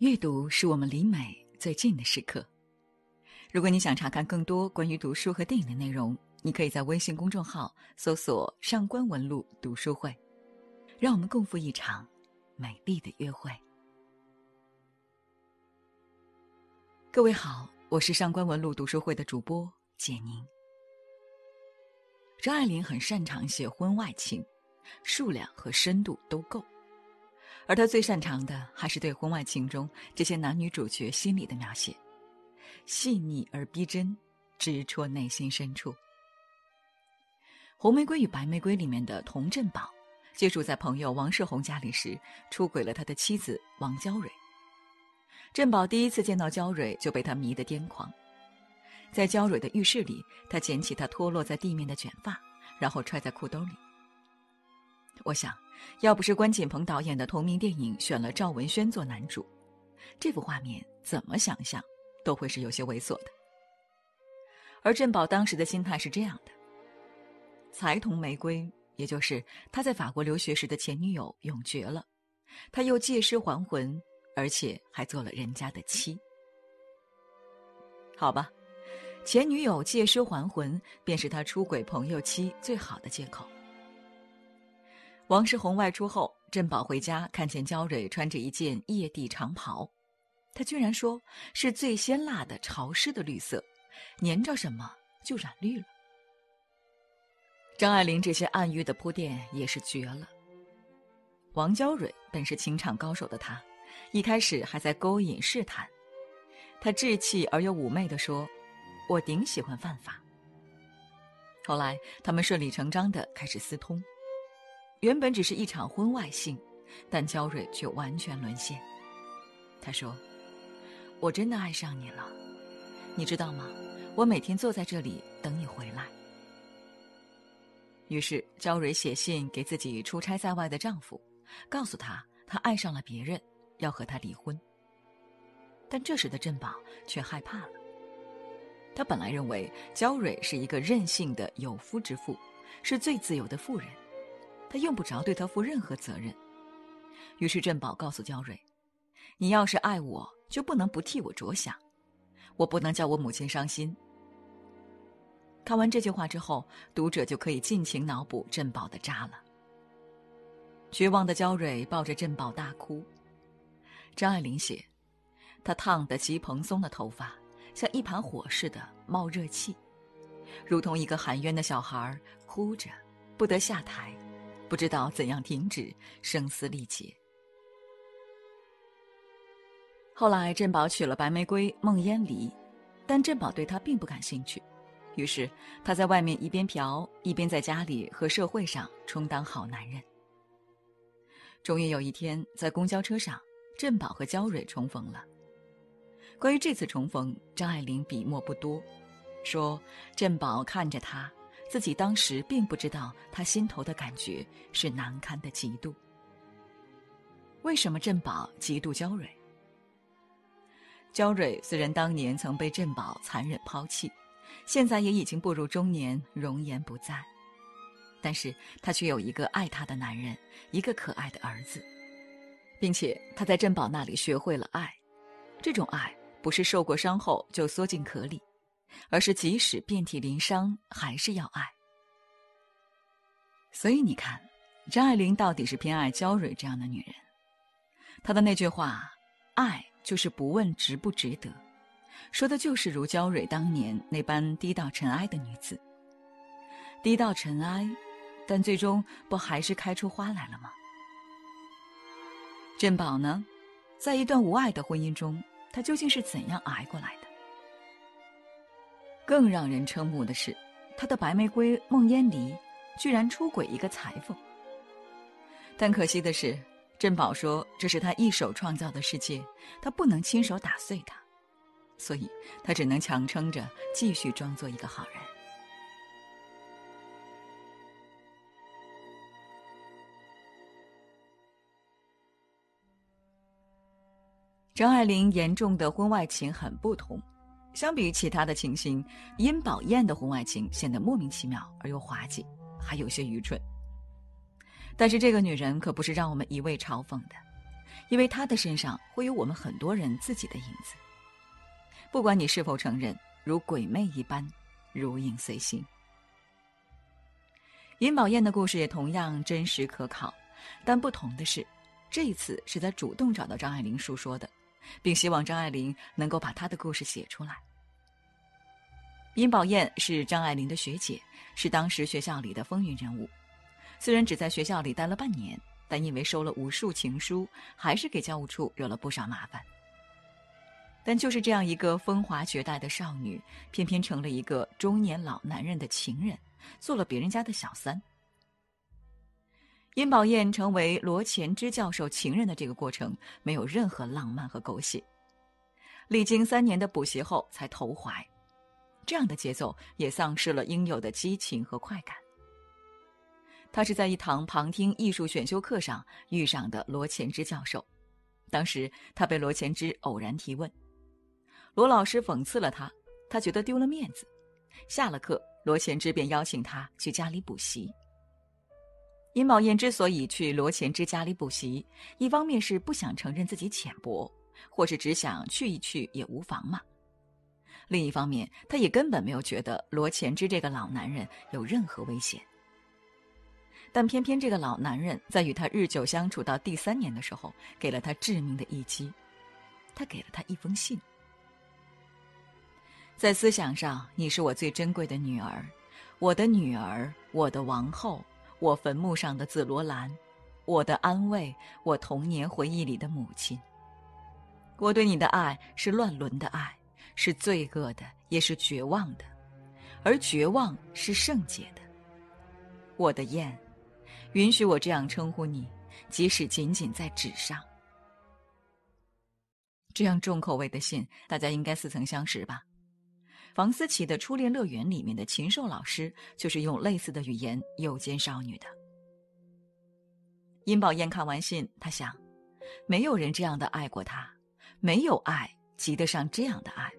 阅读是我们离美最近的时刻。如果你想查看更多关于读书和电影的内容，你可以在微信公众号搜索“上官文露读书会”，让我们共赴一场美丽的约会。各位好，我是上官文露读书会的主播简宁。张爱玲很擅长写婚外情，数量和深度都够。而他最擅长的还是对婚外情中这些男女主角心理的描写，细腻而逼真，直戳内心深处。《红玫瑰与白玫瑰》里面的童振宝，接触在朋友王世宏家里时，出轨了他的妻子王娇蕊。振宝第一次见到娇蕊，就被她迷得癫狂。在娇蕊的浴室里，他捡起她脱落在地面的卷发，然后揣在裤兜里。我想，要不是关锦鹏导演的同名电影选了赵文轩做男主，这幅画面怎么想象都会是有些猥琐的。而振宝当时的心态是这样的：才同玫瑰，也就是他在法国留学时的前女友永绝了，他又借尸还魂，而且还做了人家的妻。好吧，前女友借尸还魂，便是他出轨朋友妻最好的借口。王世宏外出后，振宝回家看见焦蕊穿着一件曳地长袍，他居然说是最鲜辣的潮湿的绿色，粘着什么就染绿了。张爱玲这些暗喻的铺垫也是绝了。王娇蕊本是情场高手的她，一开始还在勾引试探，她稚气而又妩媚地说：“我顶喜欢犯法。”后来他们顺理成章地开始私通。原本只是一场婚外性，但焦蕊却完全沦陷。他说：“我真的爱上你了，你知道吗？我每天坐在这里等你回来。”于是焦蕊写信给自己出差在外的丈夫，告诉他她爱上了别人，要和他离婚。但这时的振宝却害怕了。他本来认为焦蕊是一个任性的有夫之妇，是最自由的妇人。他用不着对他负任何责任，于是振宝告诉焦蕊：“你要是爱我，就不能不替我着想，我不能叫我母亲伤心。”看完这句话之后，读者就可以尽情脑补振宝的渣了。绝望的焦蕊抱着振宝大哭。张爱玲写：“她烫得极蓬松的头发，像一盘火似的冒热气，如同一个含冤的小孩，哭着不得下台。”不知道怎样停止声嘶力竭。后来，振宝娶了白玫瑰孟烟离，但振宝对她并不感兴趣，于是他在外面一边嫖，一边在家里和社会上充当好男人。终于有一天，在公交车上，振宝和焦蕊重逢了。关于这次重逢，张爱玲笔墨不多，说振宝看着她。自己当时并不知道，他心头的感觉是难堪的嫉妒。为什么振宝嫉妒焦蕊？焦蕊虽然当年曾被振宝残忍抛弃，现在也已经步入中年，容颜不在，但是她却有一个爱她的男人，一个可爱的儿子，并且她在振宝那里学会了爱。这种爱不是受过伤后就缩进壳里。而是即使遍体鳞伤，还是要爱。所以你看，张爱玲到底是偏爱焦蕊这样的女人。她的那句话“爱就是不问值不值得”，说的就是如焦蕊当年那般低到尘埃的女子。低到尘埃，但最终不还是开出花来了吗？振宝呢，在一段无爱的婚姻中，他究竟是怎样挨过来的？更让人瞠目的是，他的白玫瑰孟烟离，居然出轨一个裁缝。但可惜的是，振宝说这是他一手创造的世界，他不能亲手打碎它，所以他只能强撑着继续装作一个好人。张爱玲严重的婚外情很不同。相比于其他的情形，殷宝燕的婚外情显得莫名其妙而又滑稽，还有些愚蠢。但是这个女人可不是让我们一味嘲讽的，因为她的身上会有我们很多人自己的影子。不管你是否承认，如鬼魅一般，如影随形。尹宝燕的故事也同样真实可考，但不同的是，这一次是他主动找到张爱玲诉说的，并希望张爱玲能够把她的故事写出来。尹宝燕是张爱玲的学姐，是当时学校里的风云人物。虽然只在学校里待了半年，但因为收了无数情书，还是给教务处惹了不少麻烦。但就是这样一个风华绝代的少女，偏偏成了一个中年老男人的情人。做了别人家的小三。殷宝燕成为罗前之教授情人的这个过程，没有任何浪漫和狗血。历经三年的补习后才投怀，这样的节奏也丧失了应有的激情和快感。他是在一堂旁听艺术选修课上遇上的罗前之教授，当时他被罗前之偶然提问，罗老师讽刺了他，他觉得丢了面子，下了课。罗前之便邀请他去家里补习。殷宝燕之所以去罗前之家里补习，一方面是不想承认自己浅薄，或是只想去一去也无妨嘛；另一方面，她也根本没有觉得罗前之这个老男人有任何危险。但偏偏这个老男人在与他日久相处到第三年的时候，给了他致命的一击，他给了他一封信。在思想上，你是我最珍贵的女儿，我的女儿，我的王后，我坟墓上的紫罗兰，我的安慰，我童年回忆里的母亲。我对你的爱是乱伦的爱，是罪恶的，也是绝望的，而绝望是圣洁的。我的燕，允许我这样称呼你，即使仅仅在纸上。这样重口味的信，大家应该似曾相识吧？房思琪的《初恋乐园》里面的禽兽老师就是用类似的语言诱奸少女的。殷宝燕看完信，她想，没有人这样的爱过她，没有爱及得上这样的爱。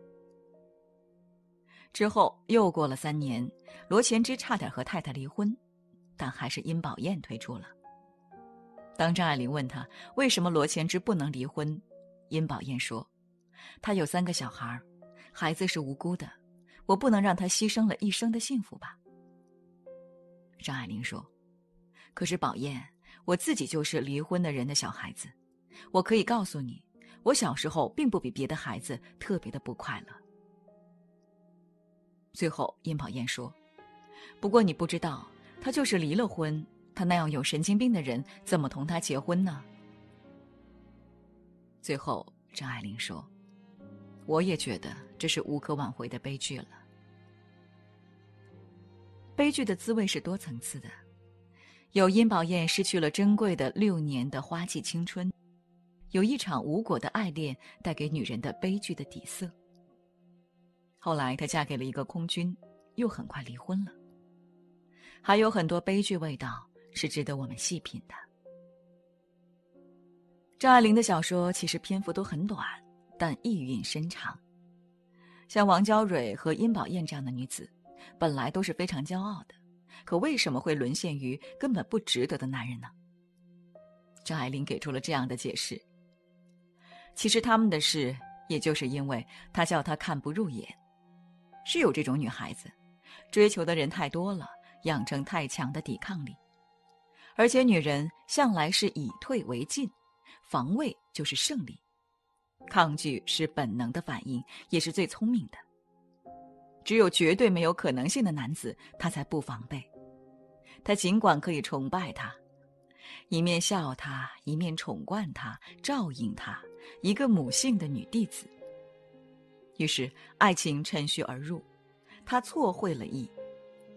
之后又过了三年，罗前之差点和太太离婚，但还是殷宝燕推出了。当张爱玲问他为什么罗前之不能离婚，殷宝燕说：“他有三个小孩，孩子是无辜的。”我不能让他牺牲了一生的幸福吧？张爱玲说：“可是宝燕，我自己就是离婚的人的小孩子，我可以告诉你，我小时候并不比别的孩子特别的不快乐。”最后，殷宝燕说：“不过你不知道，他就是离了婚，他那样有神经病的人怎么同他结婚呢？”最后，张爱玲说：“我也觉得这是无可挽回的悲剧了。”悲剧的滋味是多层次的，有殷宝燕失去了珍贵的六年的花季青春，有一场无果的爱恋带给女人的悲剧的底色。后来她嫁给了一个空军，又很快离婚了。还有很多悲剧味道是值得我们细品的。张爱玲的小说其实篇幅都很短，但意蕴深长。像王娇蕊和殷宝燕这样的女子。本来都是非常骄傲的，可为什么会沦陷于根本不值得的男人呢？张爱玲给出了这样的解释：其实他们的事，也就是因为他叫他看不入眼。是有这种女孩子，追求的人太多了，养成太强的抵抗力，而且女人向来是以退为进，防卫就是胜利，抗拒是本能的反应，也是最聪明的。只有绝对没有可能性的男子，他才不防备。他尽管可以崇拜他，一面笑他，一面宠惯他，照应他，一个母性的女弟子。于是爱情趁虚而入，他错会了意，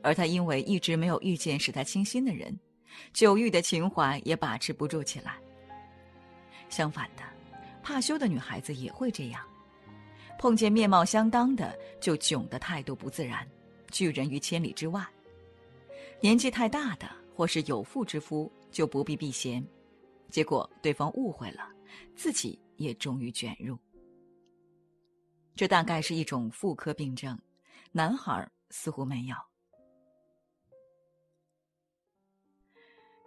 而他因为一直没有遇见使他倾心的人，久遇的情怀也把持不住起来。相反的，怕羞的女孩子也会这样。碰见面貌相当的，就囧的态度不自然，拒人于千里之外；年纪太大的，或是有妇之夫，就不必避嫌，结果对方误会了，自己也终于卷入。这大概是一种妇科病症，男孩似乎没有。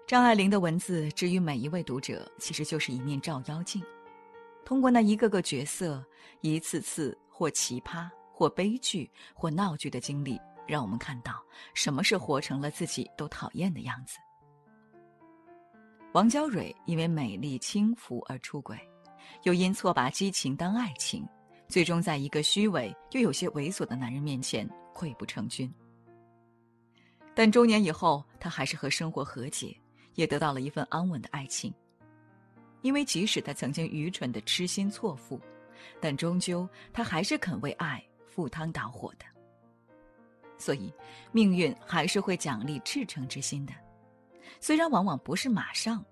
张爱玲的文字，之于每一位读者，其实就是一面照妖镜。通过那一个个角色，一次次或奇葩、或悲剧、或闹剧的经历，让我们看到什么是活成了自己都讨厌的样子。王娇蕊因为美丽轻浮而出轨，又因错把激情当爱情，最终在一个虚伪又有些猥琐的男人面前溃不成军。但中年以后，她还是和生活和解。也得到了一份安稳的爱情，因为即使他曾经愚蠢的痴心错付，但终究他还是肯为爱赴汤蹈火的。所以，命运还是会奖励赤诚之心的，虽然往往不是马上，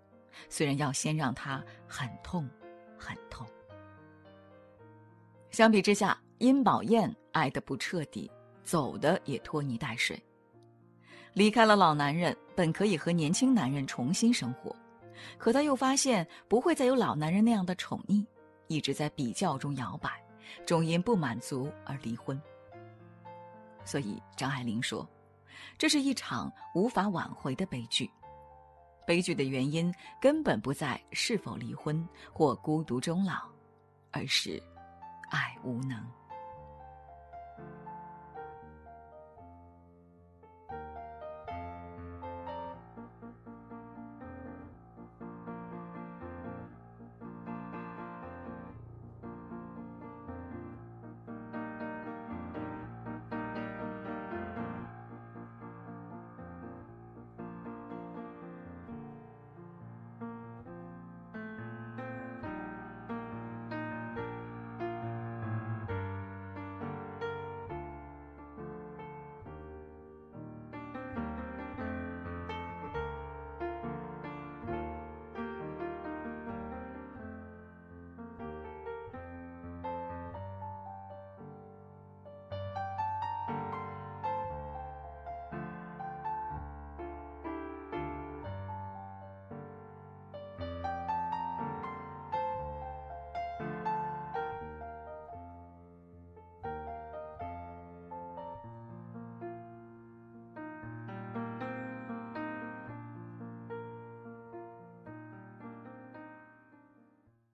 虽然要先让他很痛，很痛。相比之下，殷宝燕爱的不彻底，走的也拖泥带水。离开了老男人，本可以和年轻男人重新生活，可他又发现不会再有老男人那样的宠溺，一直在比较中摇摆，终因不满足而离婚。所以张爱玲说，这是一场无法挽回的悲剧。悲剧的原因根本不在是否离婚或孤独终老，而是爱无能。